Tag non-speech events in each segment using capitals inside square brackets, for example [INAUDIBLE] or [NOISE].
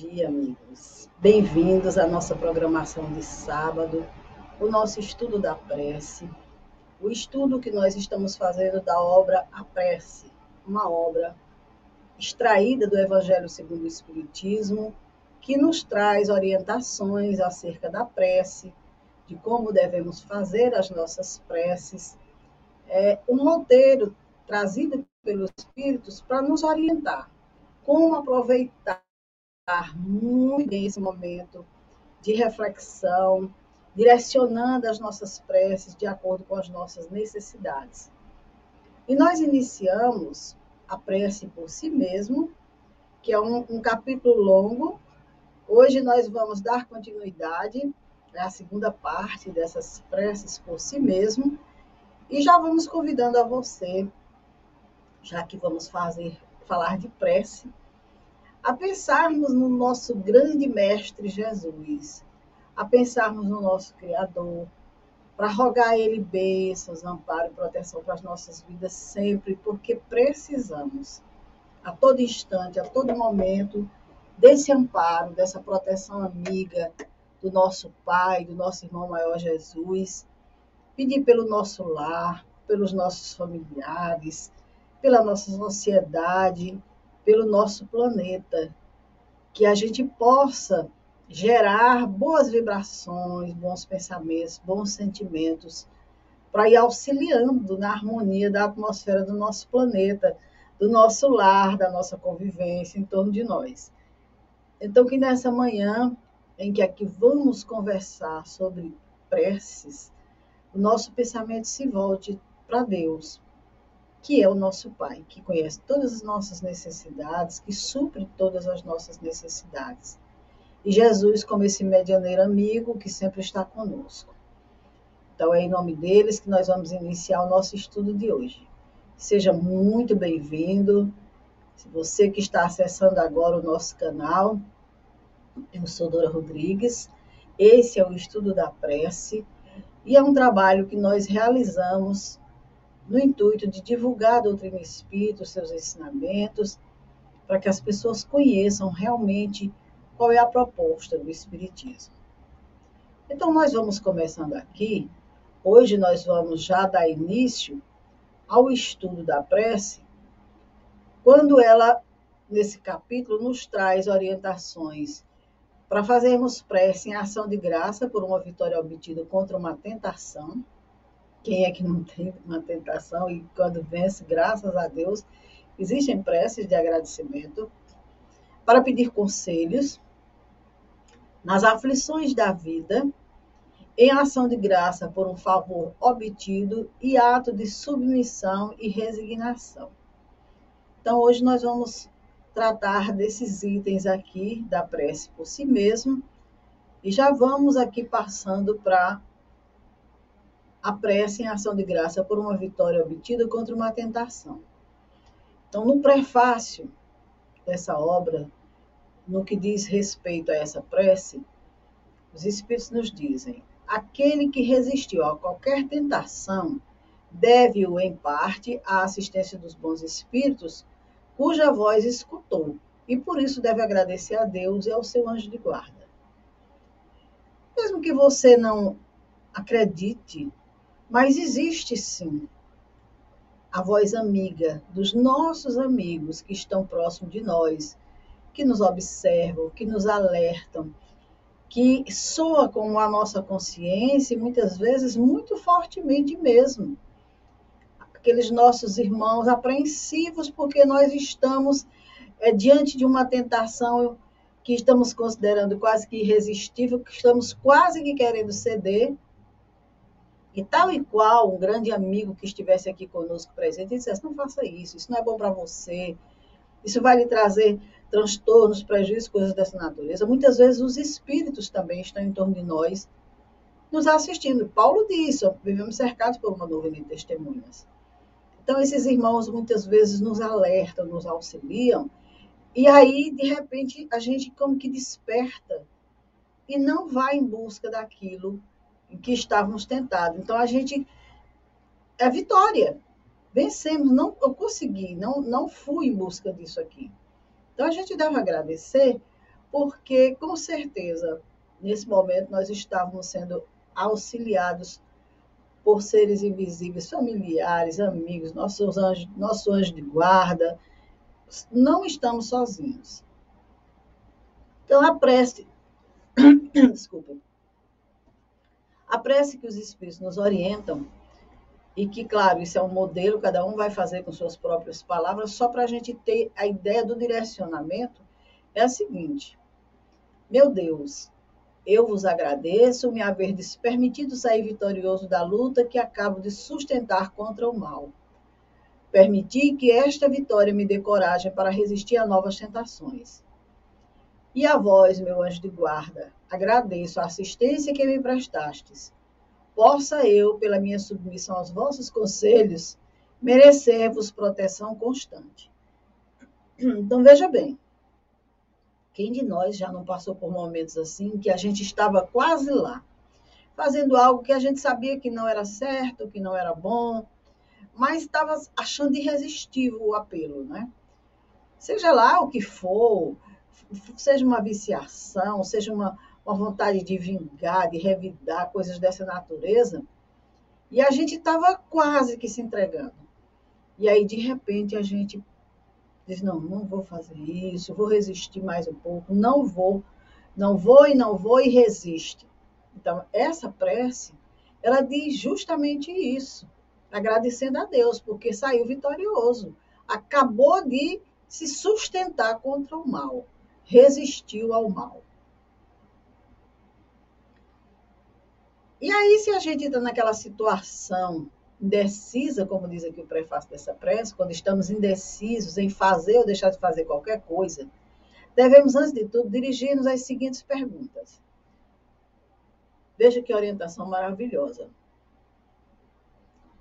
Dia, amigos. Bem-vindos à nossa programação de sábado, o nosso estudo da prece, o estudo que nós estamos fazendo da obra A Prece, uma obra extraída do Evangelho segundo o Espiritismo, que nos traz orientações acerca da prece, de como devemos fazer as nossas preces. É um roteiro trazido pelos Espíritos para nos orientar como aproveitar muito bem esse momento de reflexão, direcionando as nossas preces de acordo com as nossas necessidades. E nós iniciamos a prece por si mesmo, que é um, um capítulo longo. Hoje nós vamos dar continuidade à segunda parte dessas preces por si mesmo, e já vamos convidando a você, já que vamos fazer falar de prece, a pensarmos no nosso grande mestre Jesus, a pensarmos no nosso Criador, para rogar a Ele bênçãos, amparo e proteção para as nossas vidas sempre, porque precisamos, a todo instante, a todo momento, desse amparo, dessa proteção amiga do nosso Pai, do nosso irmão maior Jesus, pedir pelo nosso lar, pelos nossos familiares, pela nossa sociedade, pelo nosso planeta, que a gente possa gerar boas vibrações, bons pensamentos, bons sentimentos, para ir auxiliando na harmonia da atmosfera do nosso planeta, do nosso lar, da nossa convivência em torno de nós. Então, que nessa manhã, em que aqui vamos conversar sobre preces, o nosso pensamento se volte para Deus, que é o nosso Pai, que conhece todas as nossas necessidades, que supre todas as nossas necessidades. E Jesus como esse medianeiro amigo que sempre está conosco. Então é em nome deles que nós vamos iniciar o nosso estudo de hoje. Seja muito bem-vindo. Se você que está acessando agora o nosso canal, eu sou Dora Rodrigues. Esse é o estudo da prece e é um trabalho que nós realizamos no intuito de divulgar a doutrina espírita, os seus ensinamentos, para que as pessoas conheçam realmente qual é a proposta do Espiritismo. Então, nós vamos começando aqui. Hoje, nós vamos já dar início ao estudo da prece, quando ela, nesse capítulo, nos traz orientações para fazermos prece em ação de graça por uma vitória obtida contra uma tentação quem é que não tem uma tentação e quando vence, graças a Deus, existem preces de agradecimento para pedir conselhos nas aflições da vida, em ação de graça por um favor obtido e ato de submissão e resignação. Então, hoje nós vamos tratar desses itens aqui da prece por si mesmo e já vamos aqui passando para a prece em ação de graça por uma vitória obtida contra uma tentação. Então, no prefácio dessa obra, no que diz respeito a essa prece, os Espíritos nos dizem: aquele que resistiu a qualquer tentação deve-o, em parte, à assistência dos bons Espíritos, cuja voz escutou, e por isso deve agradecer a Deus e ao seu anjo de guarda. Mesmo que você não acredite mas existe sim a voz amiga dos nossos amigos que estão próximos de nós, que nos observam, que nos alertam, que soa com a nossa consciência e muitas vezes muito fortemente mesmo. Aqueles nossos irmãos apreensivos porque nós estamos é, diante de uma tentação que estamos considerando quase que irresistível, que estamos quase que querendo ceder, e tal e qual um grande amigo que estivesse aqui conosco presente dissesse: não faça isso, isso não é bom para você, isso vai lhe trazer transtornos, prejuízos, coisas dessa natureza. Muitas vezes os espíritos também estão em torno de nós, nos assistindo. Paulo disse: vivemos cercados por uma nuvem de testemunhas. Então, esses irmãos muitas vezes nos alertam, nos auxiliam, e aí, de repente, a gente como que desperta e não vai em busca daquilo em que estávamos tentados. Então a gente é vitória. Vencemos, não eu consegui, não não fui em busca disso aqui. Então a gente deve agradecer porque com certeza, nesse momento, nós estávamos sendo auxiliados por seres invisíveis, familiares, amigos, nossos anjos, nosso anjo de guarda. Não estamos sozinhos. Então, a. [COUGHS] Desculpa. A prece que os Espíritos nos orientam, e que, claro, isso é um modelo, cada um vai fazer com suas próprias palavras, só para a gente ter a ideia do direcionamento, é a seguinte: Meu Deus, eu vos agradeço me haver permitido sair vitorioso da luta que acabo de sustentar contra o mal. Permiti que esta vitória me dê coragem para resistir a novas tentações. E a vós, meu anjo de guarda, agradeço a assistência que me prestastes. Possa eu, pela minha submissão aos vossos conselhos, merecer-vos proteção constante. Então, veja bem, quem de nós já não passou por momentos assim, que a gente estava quase lá, fazendo algo que a gente sabia que não era certo, que não era bom, mas estava achando irresistível o apelo, né? Seja lá o que for, seja uma viciação, seja uma, uma vontade de vingar, de revidar, coisas dessa natureza, e a gente estava quase que se entregando. E aí, de repente, a gente diz: não, não vou fazer isso, vou resistir mais um pouco, não vou, não vou e não vou e resiste. Então, essa prece, ela diz justamente isso, agradecendo a Deus, porque saiu vitorioso, acabou de se sustentar contra o mal, resistiu ao mal. E aí, se a gente está naquela situação indecisa, como diz aqui o prefácio dessa prece, quando estamos indecisos em fazer ou deixar de fazer qualquer coisa, devemos, antes de tudo, dirigir-nos às seguintes perguntas. Veja que orientação maravilhosa.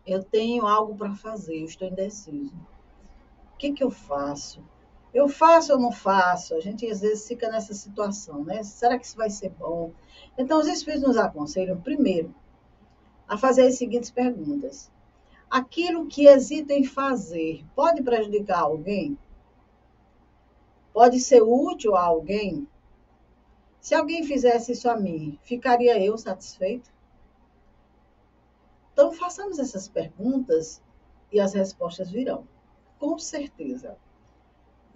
Eu tenho algo para fazer, eu estou indeciso. O que, que eu faço? Eu faço ou não faço? A gente às vezes fica nessa situação, né? Será que isso vai ser bom? Então, os Espíritos nos aconselham, primeiro, a fazer as seguintes perguntas. Aquilo que hesita em fazer pode prejudicar alguém? Pode ser útil a alguém? Se alguém fizesse isso a mim, ficaria eu satisfeito? Então, façamos essas perguntas e as respostas virão, com certeza.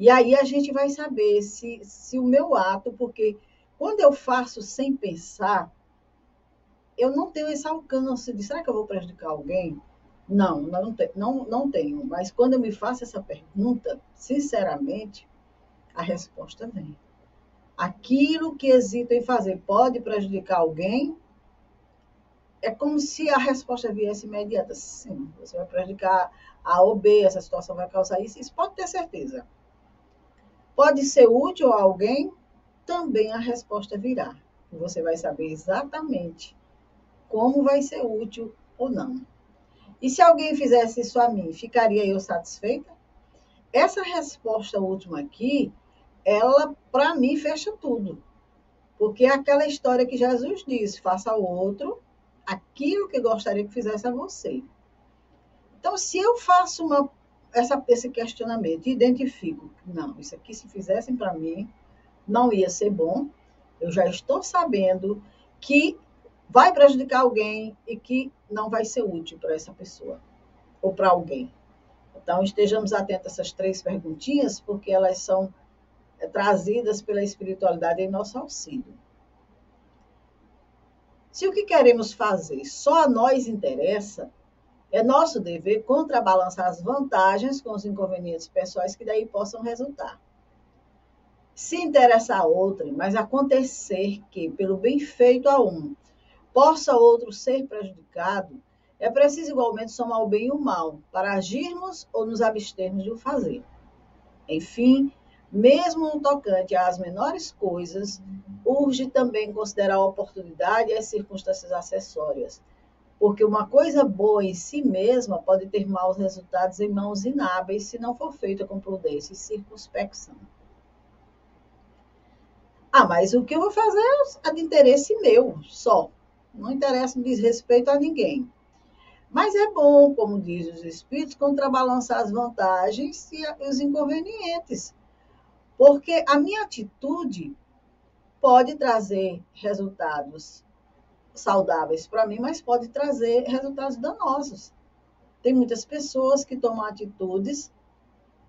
E aí a gente vai saber se, se o meu ato, porque quando eu faço sem pensar, eu não tenho esse alcance de será que eu vou prejudicar alguém? Não, não, te, não, não tenho. Mas quando eu me faço essa pergunta, sinceramente, a resposta vem. Aquilo que hesito em fazer pode prejudicar alguém? É como se a resposta viesse imediata. Sim, você vai prejudicar A ou B, essa situação vai causar isso. Isso pode ter certeza. Pode ser útil a alguém? Também a resposta virá. Você vai saber exatamente como vai ser útil ou não. E se alguém fizesse isso a mim, ficaria eu satisfeita? Essa resposta última aqui, ela, para mim, fecha tudo. Porque é aquela história que Jesus disse: faça ao outro aquilo que gostaria que fizesse a você. Então, se eu faço uma, essa, esse questionamento identifico, não, isso aqui, se fizessem para mim, não ia ser bom, eu já estou sabendo que vai prejudicar alguém e que não vai ser útil para essa pessoa ou para alguém. Então, estejamos atentos a essas três perguntinhas, porque elas são é, trazidas pela espiritualidade em nosso auxílio. Se o que queremos fazer só a nós interessa, é nosso dever contrabalançar as vantagens com os inconvenientes pessoais que daí possam resultar. Se interessar a outrem, mas acontecer que, pelo bem feito a um, possa outro ser prejudicado, é preciso igualmente somar o bem e o mal, para agirmos ou nos abstermos de o fazer. Enfim, mesmo no tocante às menores coisas, urge também considerar a oportunidade e as circunstâncias acessórias, porque uma coisa boa em si mesma pode ter maus resultados em mãos inábeis se não for feita com prudência e circunspecção. Ah, mas o que eu vou fazer é de interesse meu, só. Não interessa, não diz respeito a ninguém. Mas é bom, como diz os espíritos, contrabalançar as vantagens e os inconvenientes. Porque a minha atitude pode trazer resultados saudáveis para mim, mas pode trazer resultados danosos. Tem muitas pessoas que tomam atitudes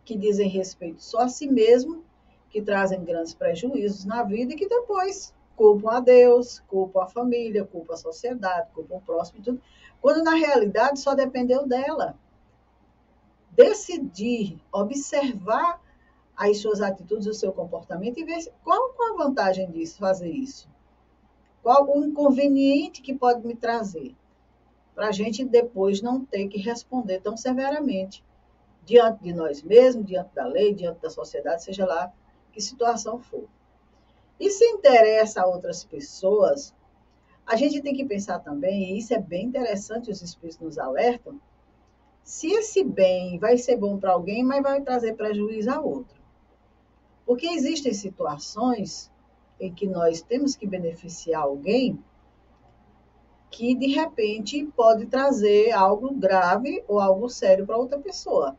que dizem respeito só a si mesmo, que trazem grandes prejuízos na vida e que depois culpam a Deus, culpam a família, culpam a sociedade, culpam o próximo e tudo, quando na realidade só dependeu dela. Decidir, observar as suas atitudes, o seu comportamento e ver qual, qual a vantagem disso, fazer isso. Qual o inconveniente que pode me trazer? Para a gente depois não ter que responder tão severamente diante de nós mesmos, diante da lei, diante da sociedade, seja lá que situação for. E se interessa a outras pessoas, a gente tem que pensar também, e isso é bem interessante, os espíritos nos alertam, se esse bem vai ser bom para alguém, mas vai trazer prejuízo a outro. Porque existem situações em que nós temos que beneficiar alguém que de repente pode trazer algo grave ou algo sério para outra pessoa.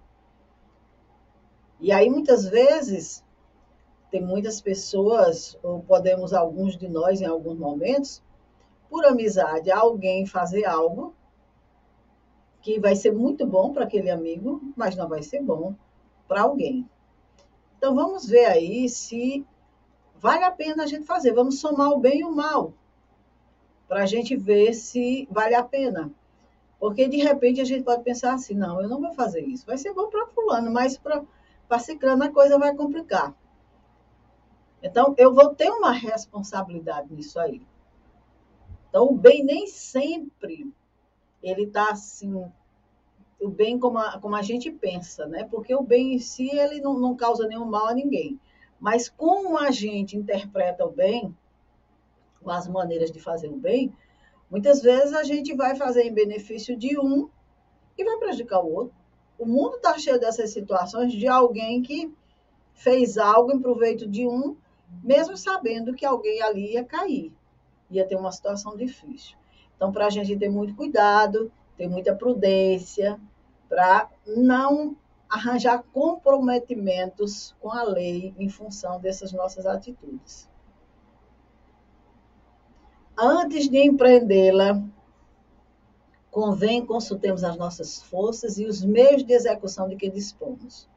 E aí muitas vezes tem muitas pessoas, ou podemos alguns de nós em alguns momentos, por amizade, alguém fazer algo que vai ser muito bom para aquele amigo, mas não vai ser bom para alguém. Então vamos ver aí se vale a pena a gente fazer. Vamos somar o bem e o mal para a gente ver se vale a pena. Porque de repente a gente pode pensar assim, não, eu não vou fazer isso. Vai ser bom para fulano, mas para ciclano a coisa vai complicar. Então eu vou ter uma responsabilidade nisso aí. Então o bem nem sempre ele está assim o bem como a, como a gente pensa, né? Porque o bem em si ele não, não causa nenhum mal a ninguém. Mas como a gente interpreta o bem, com as maneiras de fazer o bem, muitas vezes a gente vai fazer em benefício de um e vai prejudicar o outro. O mundo está cheio dessas situações de alguém que fez algo em proveito de um, mesmo sabendo que alguém ali ia cair, ia ter uma situação difícil. Então, para a gente ter muito cuidado, ter muita prudência, para não arranjar comprometimentos com a lei em função dessas nossas atitudes. Antes de empreendê-la, convém consultemos as nossas forças e os meios de execução de que dispomos.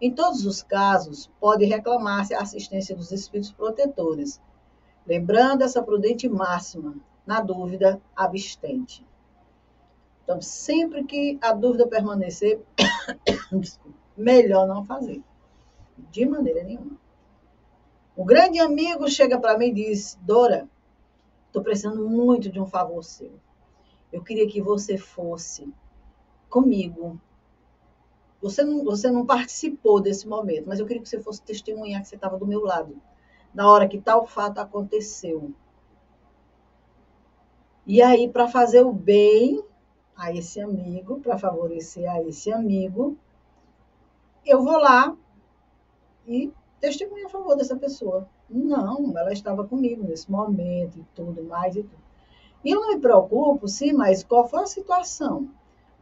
Em todos os casos, pode reclamar-se a assistência dos espíritos protetores, lembrando essa prudente máxima: na dúvida, abstente. Então, sempre que a dúvida permanecer, [COUGHS] melhor não fazer. De maneira nenhuma. O grande amigo chega para mim e diz: Dora, estou precisando muito de um favor seu. Eu queria que você fosse comigo. Você não, você não participou desse momento, mas eu queria que você fosse testemunhar que você estava do meu lado na hora que tal fato aconteceu. E aí, para fazer o bem, a esse amigo, para favorecer a esse amigo, eu vou lá e testemunho a favor dessa pessoa. Não, ela estava comigo nesse momento e tudo mais e tudo. E eu não me preocupo, sim, mas qual foi a situação?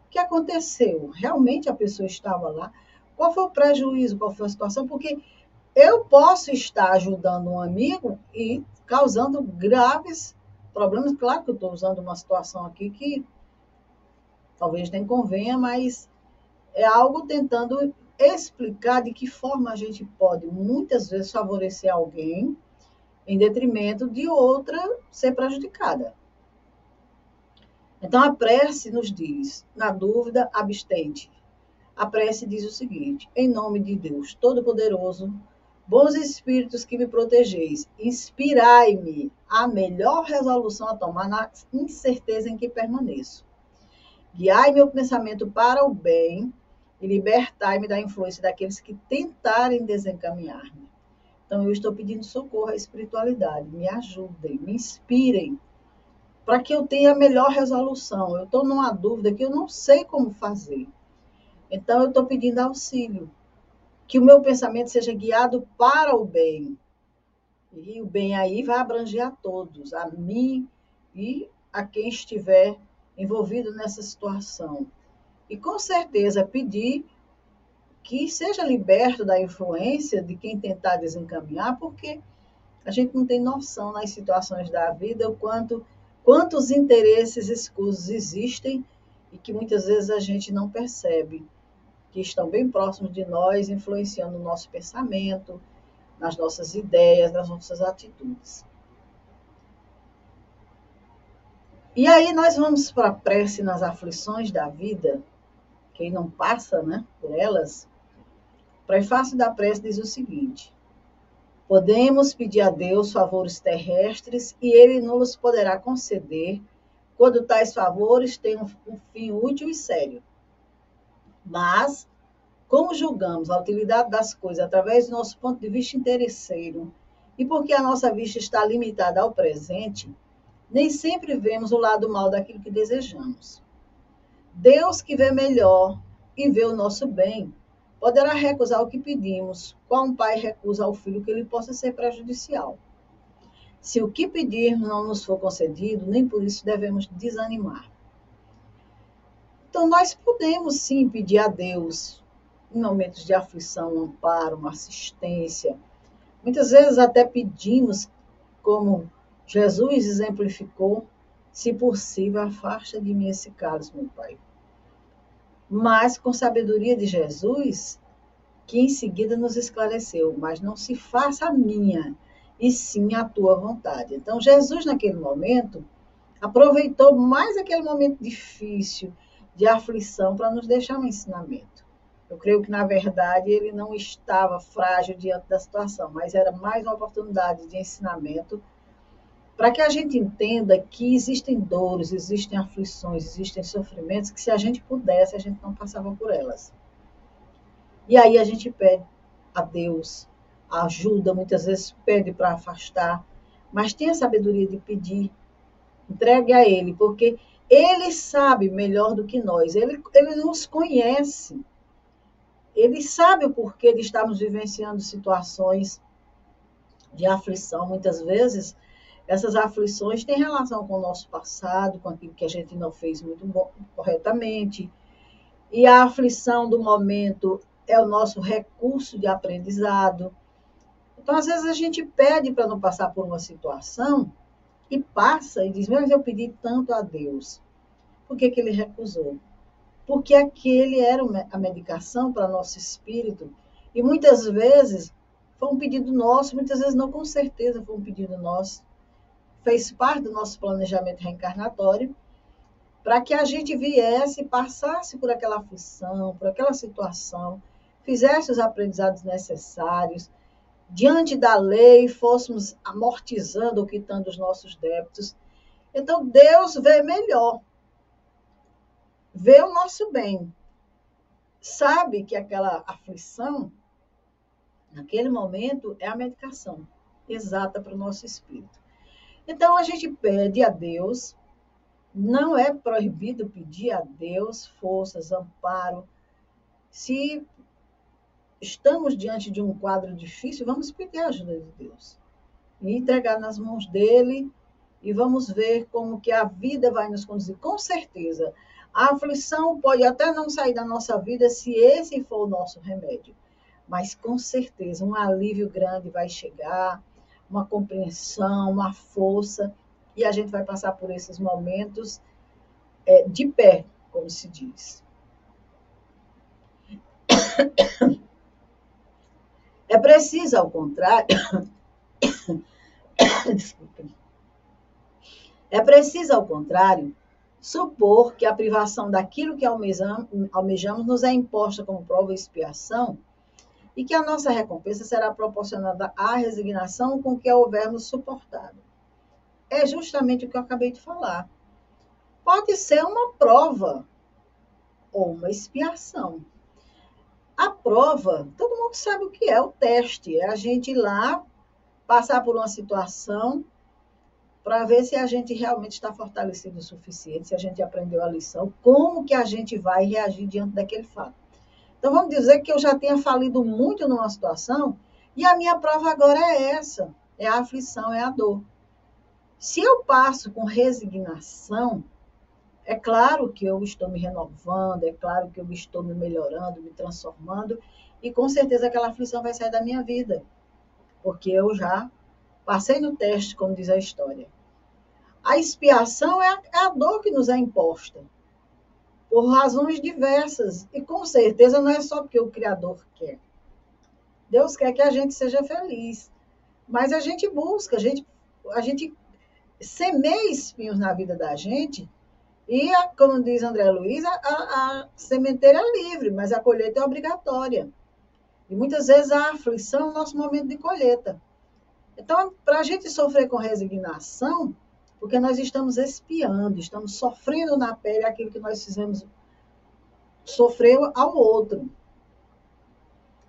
O que aconteceu? Realmente a pessoa estava lá? Qual foi o prejuízo? Qual foi a situação? Porque eu posso estar ajudando um amigo e causando graves problemas. Claro que eu estou usando uma situação aqui que talvez nem convenha, mas é algo tentando explicar de que forma a gente pode muitas vezes favorecer alguém em detrimento de outra ser prejudicada. Então a prece nos diz, na dúvida, abstente. A prece diz o seguinte: em nome de Deus Todo-Poderoso, bons espíritos que me protegeis, inspirai-me a melhor resolução a tomar na incerteza em que permaneço Guiai meu pensamento para o bem e libertai-me da influência daqueles que tentarem desencaminhar-me. Então, eu estou pedindo socorro à espiritualidade. Me ajudem, me inspirem, para que eu tenha a melhor resolução. Eu estou numa dúvida que eu não sei como fazer. Então, eu estou pedindo auxílio. Que o meu pensamento seja guiado para o bem. E o bem aí vai abranger a todos, a mim e a quem estiver envolvido nessa situação. E com certeza pedir que seja liberto da influência de quem tentar desencaminhar, porque A gente não tem noção nas situações da vida o quanto quantos interesses escusos existem e que muitas vezes a gente não percebe, que estão bem próximos de nós, influenciando o nosso pensamento, nas nossas ideias, nas nossas atitudes. E aí nós vamos para a prece nas aflições da vida, quem não passa né, por elas, o prefácio da prece diz o seguinte: Podemos pedir a Deus favores terrestres e Ele nos poderá conceder quando tais favores têm um fim útil e sério. Mas, como julgamos a utilidade das coisas através do nosso ponto de vista interesseiro e porque a nossa vista está limitada ao presente, nem sempre vemos o lado mal daquilo que desejamos. Deus que vê melhor e vê o nosso bem, poderá recusar o que pedimos, qual um pai recusa ao filho que ele possa ser prejudicial. Se o que pedirmos não nos for concedido, nem por isso devemos desanimar. Então, nós podemos sim pedir a Deus, em momentos de aflição, um amparo, uma assistência. Muitas vezes até pedimos, como Jesus exemplificou, se possível, afasta de mim esse cálice, meu Pai. Mas com sabedoria de Jesus, que em seguida nos esclareceu, mas não se faça a minha, e sim a tua vontade. Então, Jesus, naquele momento, aproveitou mais aquele momento difícil, de aflição, para nos deixar um ensinamento. Eu creio que, na verdade, ele não estava frágil diante da situação, mas era mais uma oportunidade de ensinamento para que a gente entenda que existem dores, existem aflições, existem sofrimentos que se a gente pudesse, a gente não passava por elas. E aí a gente pede a Deus ajuda, muitas vezes pede para afastar, mas tenha sabedoria de pedir, entregue a Ele, porque Ele sabe melhor do que nós, Ele, ele nos conhece, Ele sabe o porquê de estarmos vivenciando situações de aflição, muitas vezes essas aflições têm relação com o nosso passado, com aquilo que a gente não fez muito bom, corretamente. E a aflição do momento é o nosso recurso de aprendizado. Então, às vezes, a gente pede para não passar por uma situação e passa e diz: Mas eu pedi tanto a Deus. Por que, que ele recusou? Porque aquele era a medicação para nosso espírito. E muitas vezes foi um pedido nosso, muitas vezes não com certeza foi um pedido nosso fez parte do nosso planejamento reencarnatório, para que a gente viesse, passasse por aquela aflição, por aquela situação, fizesse os aprendizados necessários, diante da lei, fôssemos amortizando ou quitando os nossos débitos. Então, Deus vê melhor, vê o nosso bem, sabe que aquela aflição, naquele momento, é a medicação exata para o nosso espírito. Então a gente pede a Deus, não é proibido pedir a Deus forças, amparo. Se estamos diante de um quadro difícil, vamos pedir a ajuda de Deus. E entregar nas mãos dele e vamos ver como que a vida vai nos conduzir. Com certeza, a aflição pode até não sair da nossa vida se esse for o nosso remédio. Mas com certeza um alívio grande vai chegar, uma compreensão, uma força, e a gente vai passar por esses momentos é, de pé, como se diz. É preciso, ao contrário, [COUGHS] é preciso, ao contrário, supor que a privação daquilo que almejamos nos é imposta como prova e expiação e que a nossa recompensa será proporcionada à resignação com que a houvermos suportado. É justamente o que eu acabei de falar. Pode ser uma prova ou uma expiação. A prova, todo mundo sabe o que é o teste, é a gente ir lá passar por uma situação para ver se a gente realmente está fortalecido o suficiente, se a gente aprendeu a lição, como que a gente vai reagir diante daquele fato. Então, vamos dizer que eu já tenha falido muito numa situação e a minha prova agora é essa: é a aflição, é a dor. Se eu passo com resignação, é claro que eu estou me renovando, é claro que eu estou me melhorando, me transformando, e com certeza aquela aflição vai sair da minha vida, porque eu já Passei no teste, como diz a história. A expiação é a, é a dor que nos é imposta, por razões diversas. E com certeza não é só porque o Criador quer. Deus quer que a gente seja feliz. Mas a gente busca, a gente, a gente semeia espinhos na vida da gente. E, a, como diz André Luiz, a, a, a sementeira é livre, mas a colheita é obrigatória. E muitas vezes a aflição é o nosso momento de colheita. Então, para a gente sofrer com resignação, porque nós estamos espiando, estamos sofrendo na pele aquilo que nós fizemos sofrer ao outro.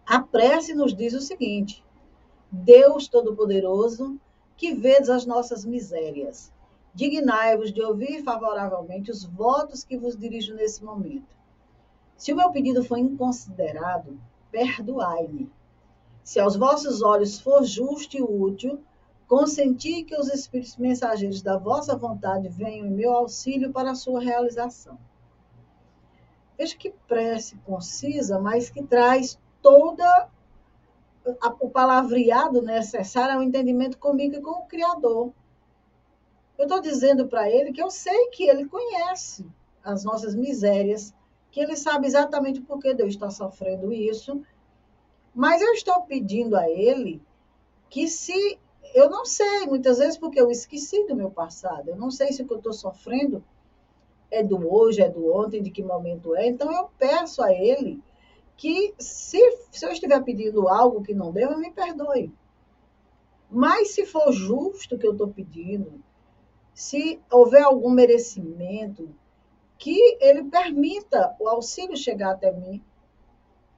A prece nos diz o seguinte: Deus Todo-Poderoso, que vedes as nossas misérias, dignai-vos de ouvir favoravelmente os votos que vos dirijo nesse momento. Se o meu pedido foi inconsiderado, perdoai-me. Se aos vossos olhos for justo e útil, Consenti que os espíritos mensageiros da vossa vontade venham em meu auxílio para a sua realização. Veja que prece concisa, mas que traz toda o palavreado necessário ao entendimento comigo e com o Criador. Eu estou dizendo para ele que eu sei que ele conhece as nossas misérias, que ele sabe exatamente por que Deus está sofrendo isso, mas eu estou pedindo a ele que se eu não sei, muitas vezes, porque eu esqueci do meu passado. Eu não sei se o que eu estou sofrendo é do hoje, é do ontem, de que momento é. Então, eu peço a Ele que, se, se eu estiver pedindo algo que não deu, me perdoe. Mas, se for justo o que eu estou pedindo, se houver algum merecimento, que Ele permita o auxílio chegar até mim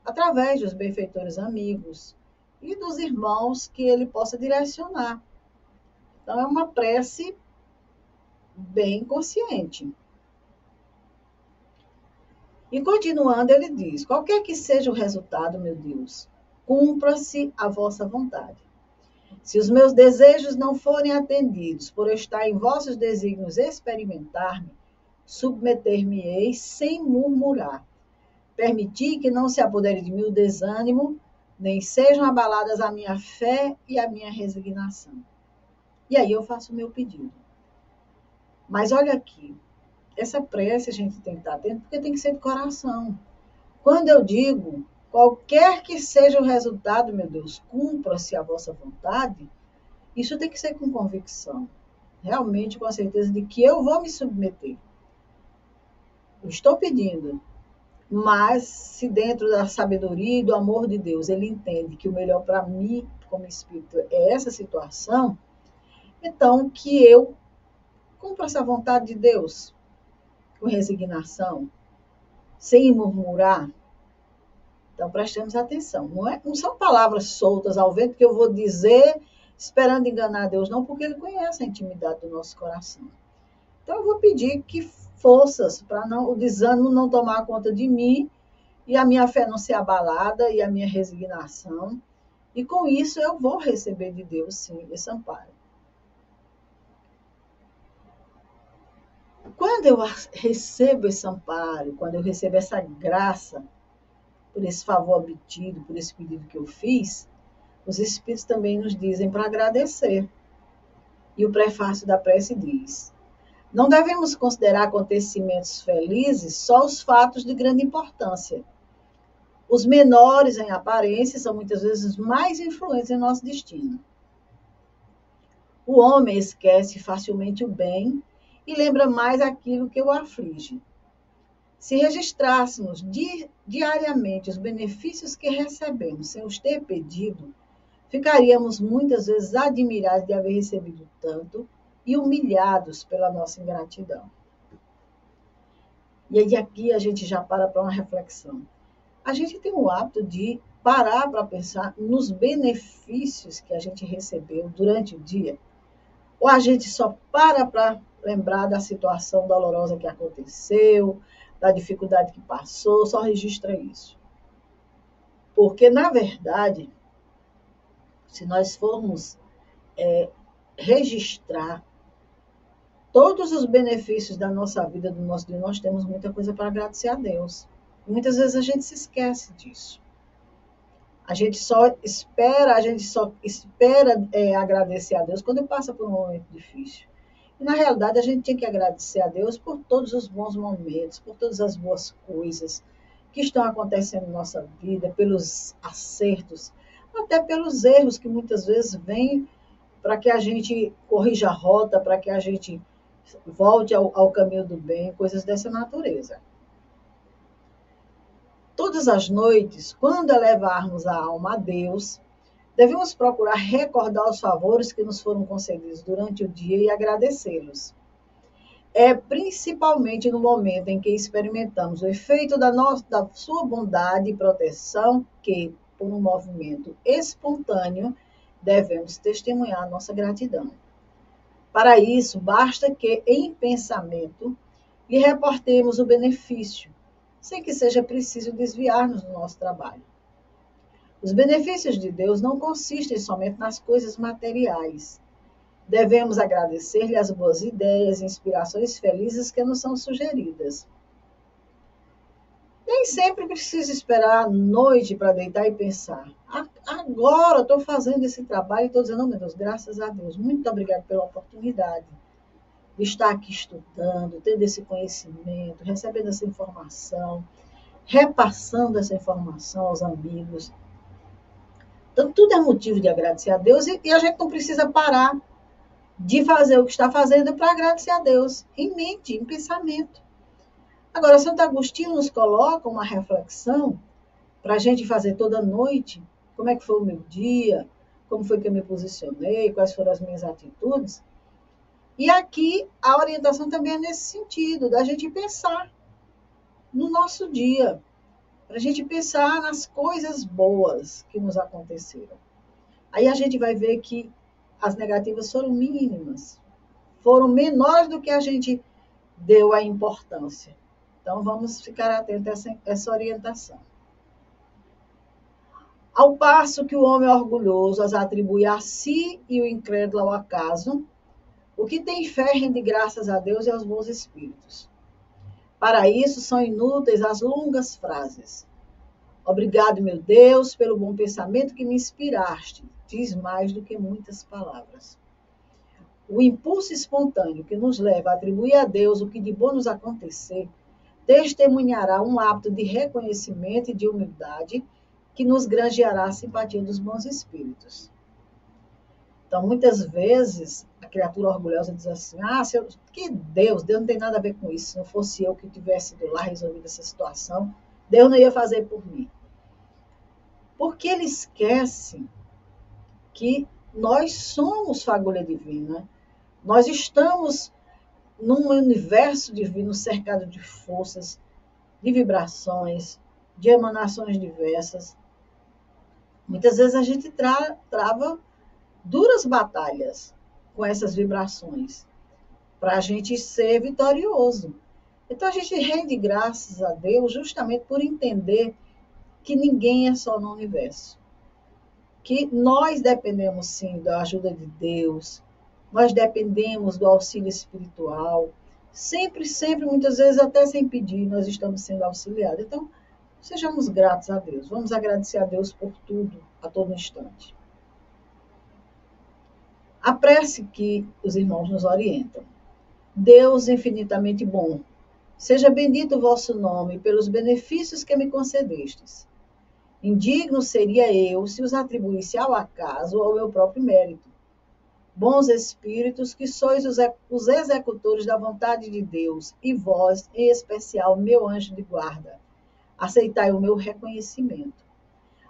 através dos benfeitores amigos, e dos irmãos que ele possa direcionar. Então, é uma prece bem consciente. E continuando, ele diz: qualquer que seja o resultado, meu Deus, cumpra-se a vossa vontade. Se os meus desejos não forem atendidos, por estar em vossos desígnios experimentar-me, submeter-me-ei sem murmurar. Permitir que não se apodere de mim o desânimo nem sejam abaladas a minha fé e a minha resignação. E aí eu faço o meu pedido. Mas olha aqui, essa prece a gente tem que estar atento, porque tem que ser de coração. Quando eu digo, qualquer que seja o resultado, meu Deus, cumpra-se a vossa vontade, isso tem que ser com convicção. Realmente com a certeza de que eu vou me submeter. Eu estou pedindo, mas se dentro da sabedoria e do amor de Deus ele entende que o melhor para mim, como espírito, é essa situação, então que eu cumpra essa vontade de Deus com resignação, sem murmurar. Então prestemos atenção. Não, é, não são palavras soltas ao vento que eu vou dizer esperando enganar Deus, não, porque Ele conhece a intimidade do nosso coração. Então eu vou pedir que forças para não o desânimo não tomar conta de mim e a minha fé não ser abalada e a minha resignação. E com isso eu vou receber de Deus, sim, esse amparo. Quando eu recebo esse amparo, quando eu recebo essa graça, por esse favor obtido, por esse pedido que eu fiz, os Espíritos também nos dizem para agradecer. E o prefácio da prece diz: não devemos considerar acontecimentos felizes só os fatos de grande importância. Os menores em aparência são muitas vezes mais influentes em nosso destino. O homem esquece facilmente o bem e lembra mais aquilo que o aflige. Se registrássemos di diariamente os benefícios que recebemos sem os ter pedido, ficaríamos muitas vezes admirados de haver recebido tanto e humilhados pela nossa ingratidão. E aí aqui a gente já para para uma reflexão. A gente tem o hábito de parar para pensar nos benefícios que a gente recebeu durante o dia, ou a gente só para para lembrar da situação dolorosa que aconteceu, da dificuldade que passou, só registra isso. Porque, na verdade, se nós formos é, registrar todos os benefícios da nossa vida, do nosso dia, nós temos muita coisa para agradecer a Deus. muitas vezes a gente se esquece disso. A gente só espera, a gente só espera é, agradecer a Deus quando passa por um momento difícil. E, na realidade, a gente tem que agradecer a Deus por todos os bons momentos, por todas as boas coisas que estão acontecendo na nossa vida, pelos acertos, até pelos erros que muitas vezes vêm para que a gente corrija a rota, para que a gente volte ao, ao caminho do bem, coisas dessa natureza. Todas as noites, quando elevarmos a alma a Deus, devemos procurar recordar os favores que nos foram concedidos durante o dia e agradecê-los. É principalmente no momento em que experimentamos o efeito da, nossa, da sua bondade e proteção que, por um movimento espontâneo, devemos testemunhar nossa gratidão. Para isso, basta que, em pensamento, lhe reportemos o benefício, sem que seja preciso desviar-nos do nosso trabalho. Os benefícios de Deus não consistem somente nas coisas materiais. Devemos agradecer-lhe as boas ideias e inspirações felizes que nos são sugeridas. Nem sempre precisa esperar a noite para deitar e pensar. Agora estou fazendo esse trabalho e estou dizendo, oh, meu Deus, graças a Deus, muito obrigado pela oportunidade de estar aqui estudando, tendo esse conhecimento, recebendo essa informação, repassando essa informação aos amigos. Então, tudo é motivo de agradecer a Deus e, e a gente não precisa parar de fazer o que está fazendo para agradecer a Deus, em mente, em pensamento. Agora, Santo Agostinho nos coloca uma reflexão para a gente fazer toda noite, como é que foi o meu dia, como foi que eu me posicionei, quais foram as minhas atitudes, e aqui a orientação também é nesse sentido, da gente pensar no nosso dia, para a gente pensar nas coisas boas que nos aconteceram. Aí a gente vai ver que as negativas foram mínimas, foram menores do que a gente deu a importância. Então vamos ficar atentos a essa, essa orientação. Ao passo que o homem orgulhoso as atribui a si e o incrédulo ao acaso, o que tem fé rende graças a Deus e aos bons espíritos. Para isso são inúteis as longas frases. Obrigado, meu Deus, pelo bom pensamento que me inspiraste. Diz mais do que muitas palavras. O impulso espontâneo que nos leva a atribuir a Deus o que de bom nos acontecer testemunhará um hábito de reconhecimento e de humildade que nos granjeará a simpatia dos bons espíritos. Então, muitas vezes, a criatura orgulhosa diz assim: ah, eu, que Deus, Deus não tem nada a ver com isso. Se não fosse eu que tivesse ido lá resolvido essa situação, Deus não ia fazer por mim. Porque ele esquece que nós somos fagulha divina, nós estamos num universo divino cercado de forças, de vibrações, de emanações diversas. Muitas vezes a gente tra trava duras batalhas com essas vibrações para a gente ser vitorioso. Então a gente rende graças a Deus justamente por entender que ninguém é só no universo. Que nós dependemos sim da ajuda de Deus, nós dependemos do auxílio espiritual. Sempre, sempre, muitas vezes até sem pedir, nós estamos sendo auxiliados. Então, sejamos gratos a Deus. Vamos agradecer a Deus por tudo, a todo instante. A prece que os irmãos nos orientam. Deus infinitamente bom, seja bendito o vosso nome pelos benefícios que me concedestes. Indigno seria eu se os atribuísse ao acaso ou ao meu próprio mérito. Bons espíritos, que sois os executores da vontade de Deus, e vós, em especial, meu anjo de guarda, aceitai o meu reconhecimento.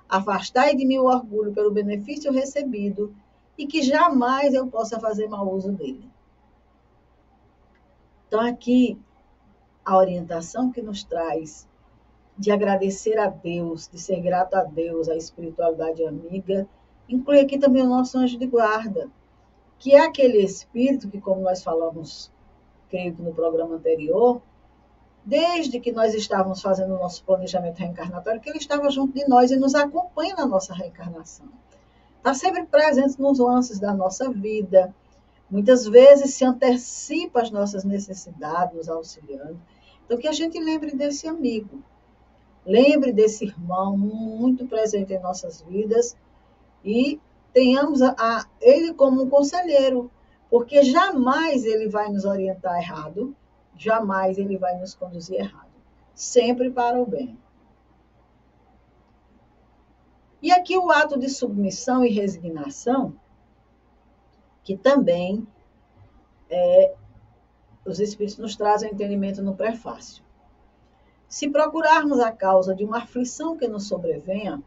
Afastai de mim o orgulho pelo benefício recebido e que jamais eu possa fazer mau uso dele. Então, aqui, a orientação que nos traz de agradecer a Deus, de ser grato a Deus, a espiritualidade amiga, inclui aqui também o nosso anjo de guarda, que é aquele espírito que, como nós falamos, creio que no programa anterior, desde que nós estávamos fazendo o nosso planejamento reencarnatório, que ele estava junto de nós e nos acompanha na nossa reencarnação está sempre presente nos lances da nossa vida. Muitas vezes se antecipa as nossas necessidades, nos auxiliando. Então, que a gente lembre desse amigo. lembre desse irmão muito presente em nossas vidas e tenhamos a, a, ele como um conselheiro, porque jamais ele vai nos orientar errado, jamais ele vai nos conduzir errado, sempre para o bem. E aqui o ato de submissão e resignação, que também é, os Espíritos nos trazem entendimento no prefácio. Se procurarmos a causa de uma aflição que nos sobrevenha,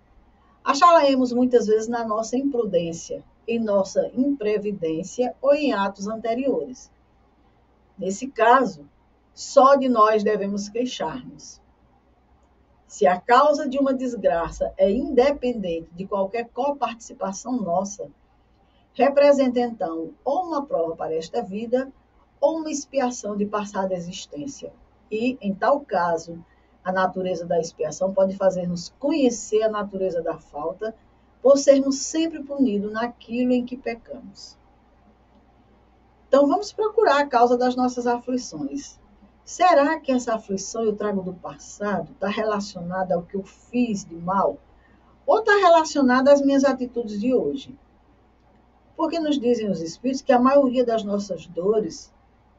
acharemos muitas vezes na nossa imprudência, em nossa imprevidência ou em atos anteriores. Nesse caso, só de nós devemos queixar-nos. Se a causa de uma desgraça é independente de qualquer coparticipação nossa, representa então ou uma prova para esta vida ou uma expiação de passada existência. E, em tal caso, a natureza da expiação pode fazer-nos conhecer a natureza da falta, por sermos sempre punidos naquilo em que pecamos. Então, vamos procurar a causa das nossas aflições. Será que essa aflição eu trago do passado? Está relacionada ao que eu fiz de mal? Ou está relacionada às minhas atitudes de hoje? Porque nos dizem os Espíritos que a maioria das nossas dores,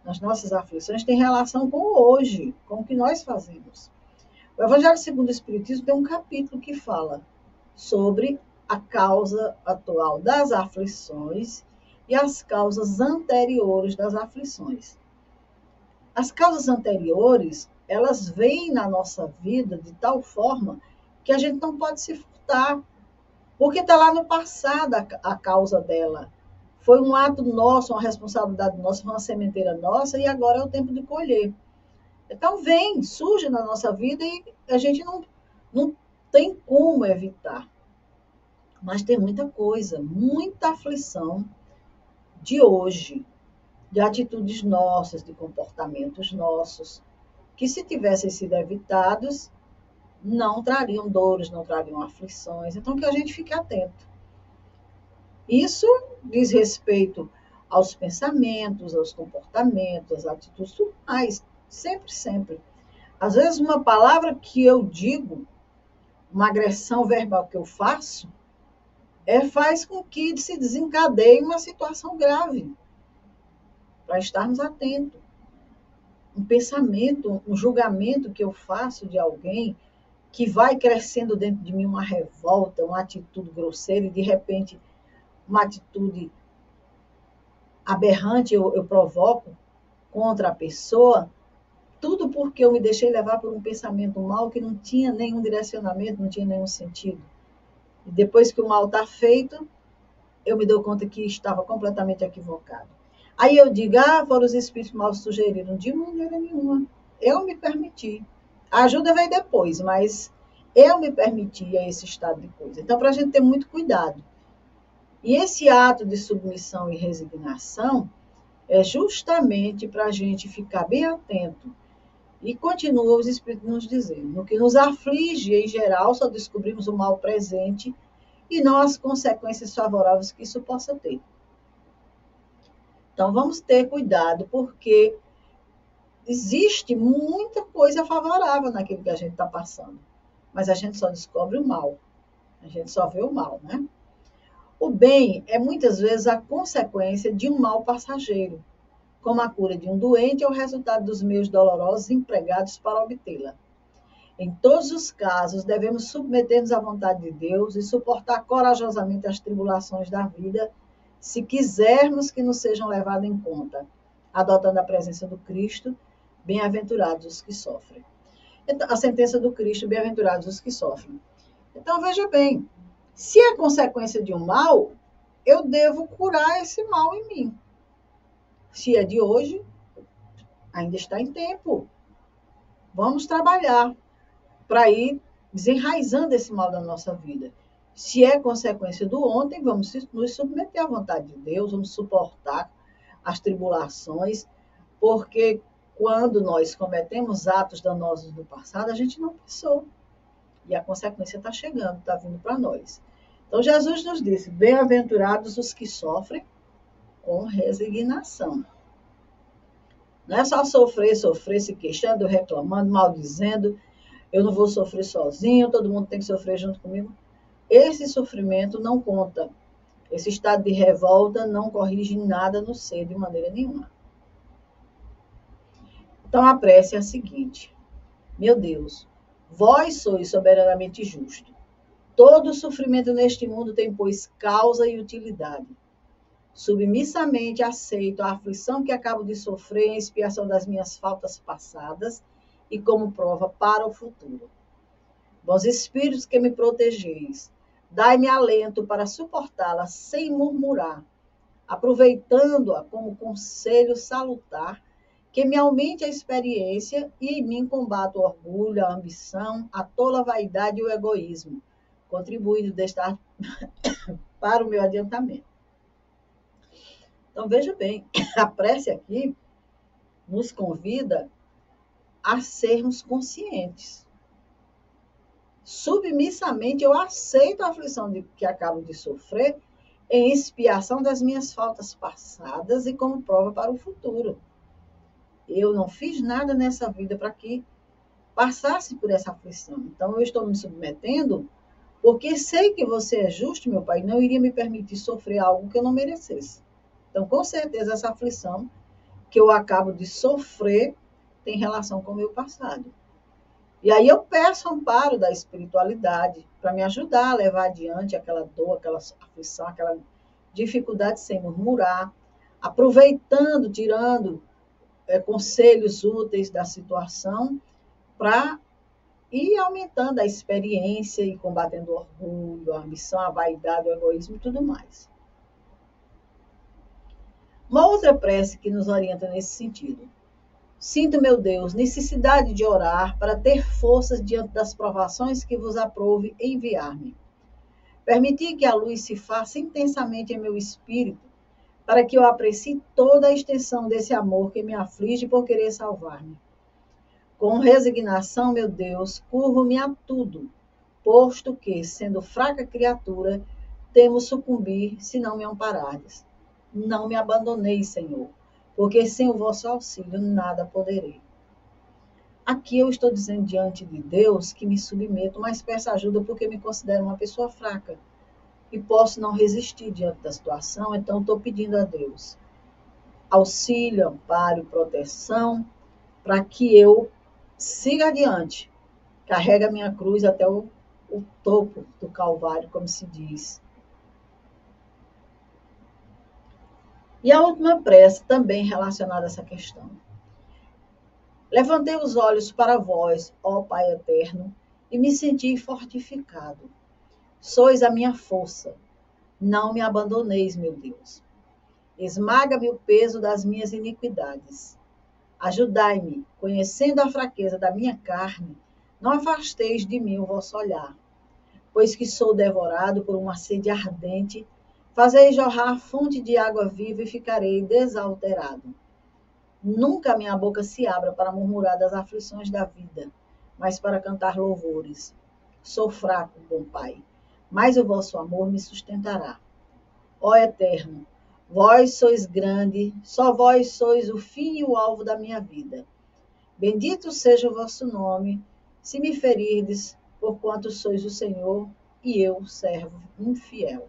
das nossas aflições, tem relação com o hoje, com o que nós fazemos. O Evangelho segundo o Espiritismo tem um capítulo que fala sobre a causa atual das aflições e as causas anteriores das aflições. As causas anteriores, elas vêm na nossa vida de tal forma que a gente não pode se furtar, porque está lá no passado a, a causa dela. Foi um ato nosso, uma responsabilidade nossa, uma sementeira nossa, e agora é o tempo de colher. Então, vem, surge na nossa vida e a gente não, não tem como evitar. Mas tem muita coisa, muita aflição de hoje, de atitudes nossas, de comportamentos nossos, que se tivessem sido evitados, não trariam dores, não trariam aflições. Então, que a gente fique atento. Isso diz respeito aos pensamentos, aos comportamentos, às atitudes, tudo mais. Sempre, sempre. Às vezes, uma palavra que eu digo, uma agressão verbal que eu faço, é, faz com que se desencadeie uma situação grave para estarmos atentos. Um pensamento, um julgamento que eu faço de alguém que vai crescendo dentro de mim uma revolta, uma atitude grosseira e de repente uma atitude aberrante eu, eu provoco contra a pessoa, tudo porque eu me deixei levar por um pensamento mal que não tinha nenhum direcionamento, não tinha nenhum sentido. E depois que o mal está feito, eu me dou conta que estava completamente equivocado. Aí eu digo, ah, foram os espíritos mal sugeriram. De maneira nenhuma. Eu me permiti. A ajuda veio depois, mas eu me permiti a esse estado de coisa. Então, para a gente ter muito cuidado. E esse ato de submissão e resignação é justamente para a gente ficar bem atento. E continua os Espíritos nos dizendo: no que nos aflige, em geral, só descobrimos o mal presente e não as consequências favoráveis que isso possa ter. Então, vamos ter cuidado, porque existe muita coisa favorável naquilo que a gente está passando, mas a gente só descobre o mal, a gente só vê o mal, né? O bem é muitas vezes a consequência de um mal passageiro, como a cura de um doente ou o resultado dos meios dolorosos empregados para obtê-la. Em todos os casos, devemos submeter-nos à vontade de Deus e suportar corajosamente as tribulações da vida se quisermos que nos sejam levados em conta, adotando a presença do Cristo, bem-aventurados os que sofrem. Então, a sentença do Cristo, bem-aventurados os que sofrem. Então, veja bem, se é consequência de um mal, eu devo curar esse mal em mim. Se é de hoje, ainda está em tempo. Vamos trabalhar para ir desenraizando esse mal da nossa vida. Se é consequência do ontem, vamos nos submeter à vontade de Deus, vamos suportar as tribulações, porque quando nós cometemos atos danosos do passado, a gente não pensou. E a consequência está chegando, está vindo para nós. Então, Jesus nos disse: Bem-aventurados os que sofrem com resignação. Não é só sofrer, sofrer, se queixando, reclamando, maldizendo, eu não vou sofrer sozinho, todo mundo tem que sofrer junto comigo. Esse sofrimento não conta. Esse estado de revolta não corrige nada no ser de maneira nenhuma. Então a prece é a seguinte: Meu Deus, vós sois soberanamente justo. Todo sofrimento neste mundo tem, pois, causa e utilidade. Submissamente aceito a aflição que acabo de sofrer em expiação das minhas faltas passadas e como prova para o futuro. Bons espíritos que me protegeis, dai-me alento para suportá-la sem murmurar, aproveitando-a como conselho salutar que me aumente a experiência e em mim combata o orgulho, a ambição, a tola vaidade e o egoísmo, contribuindo [COUGHS] para o meu adiantamento. Então veja bem, [COUGHS] a prece aqui nos convida a sermos conscientes. Submissamente eu aceito a aflição de, que acabo de sofrer em expiação das minhas faltas passadas e como prova para o futuro. Eu não fiz nada nessa vida para que passasse por essa aflição. Então eu estou me submetendo porque sei que você é justo, meu Pai, não iria me permitir sofrer algo que eu não merecesse. Então, com certeza, essa aflição que eu acabo de sofrer tem relação com o meu passado. E aí eu peço amparo da espiritualidade para me ajudar a levar adiante aquela dor, aquela aflição, aquela dificuldade sem murmurar, aproveitando, tirando é, conselhos úteis da situação para ir aumentando a experiência e combatendo o orgulho, a ambição, a vaidade, o egoísmo e tudo mais. Uma outra prece que nos orienta nesse sentido. Sinto, meu Deus, necessidade de orar para ter forças diante das provações que vos aprove enviar-me. Permitir que a luz se faça intensamente em meu espírito, para que eu aprecie toda a extensão desse amor que me aflige por querer salvar-me. Com resignação, meu Deus, curvo-me a tudo, posto que, sendo fraca criatura, temo sucumbir se não me amparardes. Não me abandoneis, Senhor porque sem o vosso auxílio nada poderei. Aqui eu estou dizendo diante de Deus que me submeto, mas peço ajuda porque me considero uma pessoa fraca e posso não resistir diante da situação, então estou pedindo a Deus auxílio, amparo proteção para que eu siga adiante, carregue a minha cruz até o, o topo do Calvário, como se diz, E a última prece, também relacionada a essa questão. Levantei os olhos para vós, ó Pai eterno, e me senti fortificado. Sois a minha força. Não me abandoneis, meu Deus. Esmaga-me o peso das minhas iniquidades. Ajudai-me, conhecendo a fraqueza da minha carne, não afasteis de mim o vosso olhar, pois que sou devorado por uma sede ardente Fazei jorrar fonte de água viva e ficarei desalterado. Nunca minha boca se abra para murmurar das aflições da vida, mas para cantar louvores. Sou fraco, bom Pai, mas o vosso amor me sustentará. Ó Eterno, vós sois grande, só vós sois o fim e o alvo da minha vida. Bendito seja o vosso nome, se me ferirdes, porquanto sois o Senhor e eu, servo infiel.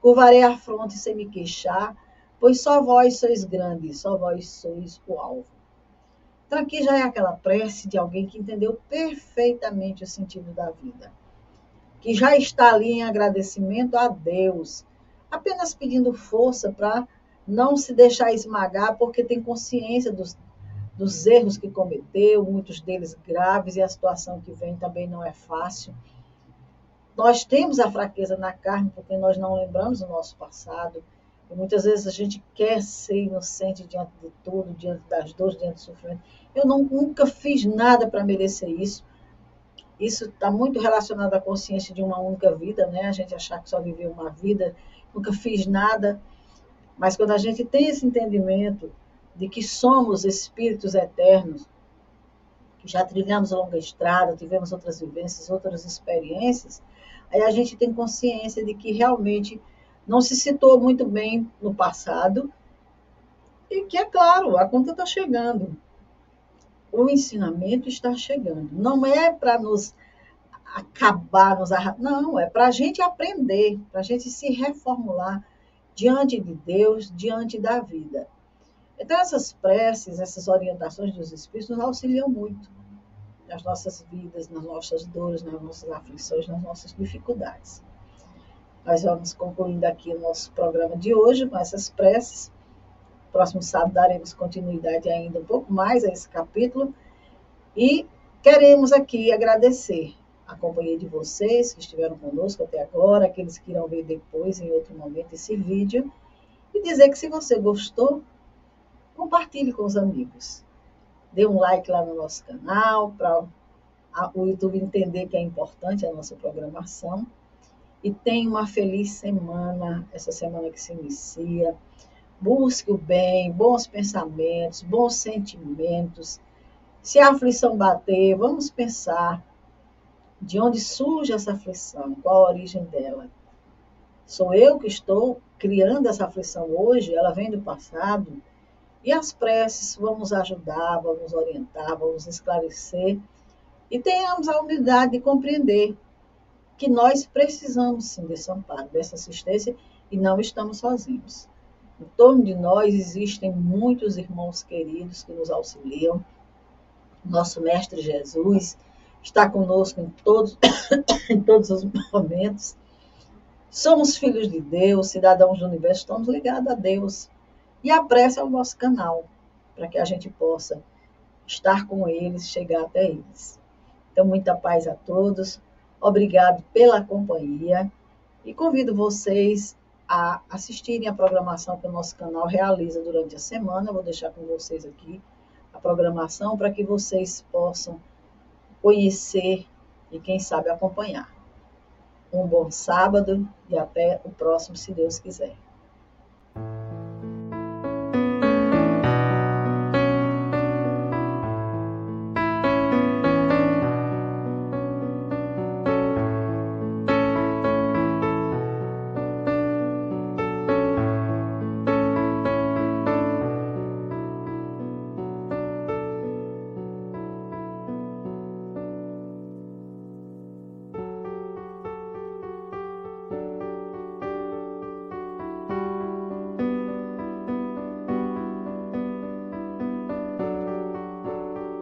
Curvarei a fronte sem me queixar, pois só vós sois grandes, só vós sois o alvo. Então, aqui já é aquela prece de alguém que entendeu perfeitamente o sentido da vida, que já está ali em agradecimento a Deus, apenas pedindo força para não se deixar esmagar, porque tem consciência dos, dos erros que cometeu, muitos deles graves, e a situação que vem também não é fácil. Nós temos a fraqueza na carne porque nós não lembramos o nosso passado. E muitas vezes a gente quer ser inocente diante de tudo, diante das dores, diante do sofrimento. Eu não, nunca fiz nada para merecer isso. Isso está muito relacionado à consciência de uma única vida, né? A gente achar que só viveu uma vida, nunca fiz nada. Mas quando a gente tem esse entendimento de que somos espíritos eternos, que já trilhamos longa estrada, tivemos outras vivências, outras experiências, aí a gente tem consciência de que realmente não se citou muito bem no passado e que, é claro, a conta está chegando. o ensinamento está chegando. Não é para nos acabar, nos arra... não, é para a gente aprender, para a gente se reformular diante de Deus, diante da vida. Então, essas preces, essas orientações dos Espíritos nos auxiliam muito nas nossas vidas, nas nossas dores, nas nossas aflições, nas nossas dificuldades. Nós vamos concluindo aqui o nosso programa de hoje com essas preces. Próximo sábado daremos continuidade ainda um pouco mais a esse capítulo. E queremos aqui agradecer a companhia de vocês que estiveram conosco até agora, aqueles que irão ver depois, em outro momento, esse vídeo. E dizer que se você gostou, compartilhe com os amigos. Dê um like lá no nosso canal para o YouTube entender que é importante a nossa programação. E tenha uma feliz semana, essa semana que se inicia. Busque o bem, bons pensamentos, bons sentimentos. Se a aflição bater, vamos pensar de onde surge essa aflição, qual a origem dela. Sou eu que estou criando essa aflição hoje, ela vem do passado. E as preces vão nos ajudar, vão nos orientar, vão nos esclarecer. E tenhamos a humildade de compreender que nós precisamos sim desse amparo, dessa assistência e não estamos sozinhos. Em torno de nós existem muitos irmãos queridos que nos auxiliam. Nosso Mestre Jesus está conosco em todos, [COUGHS] em todos os momentos. Somos filhos de Deus, cidadãos do universo, estamos ligados a Deus. E a prece é o nosso canal, para que a gente possa estar com eles, chegar até eles. Então, muita paz a todos. Obrigado pela companhia e convido vocês a assistirem a programação que o nosso canal realiza durante a semana. Eu vou deixar com vocês aqui a programação para que vocês possam conhecer e, quem sabe, acompanhar. Um bom sábado e até o próximo, se Deus quiser.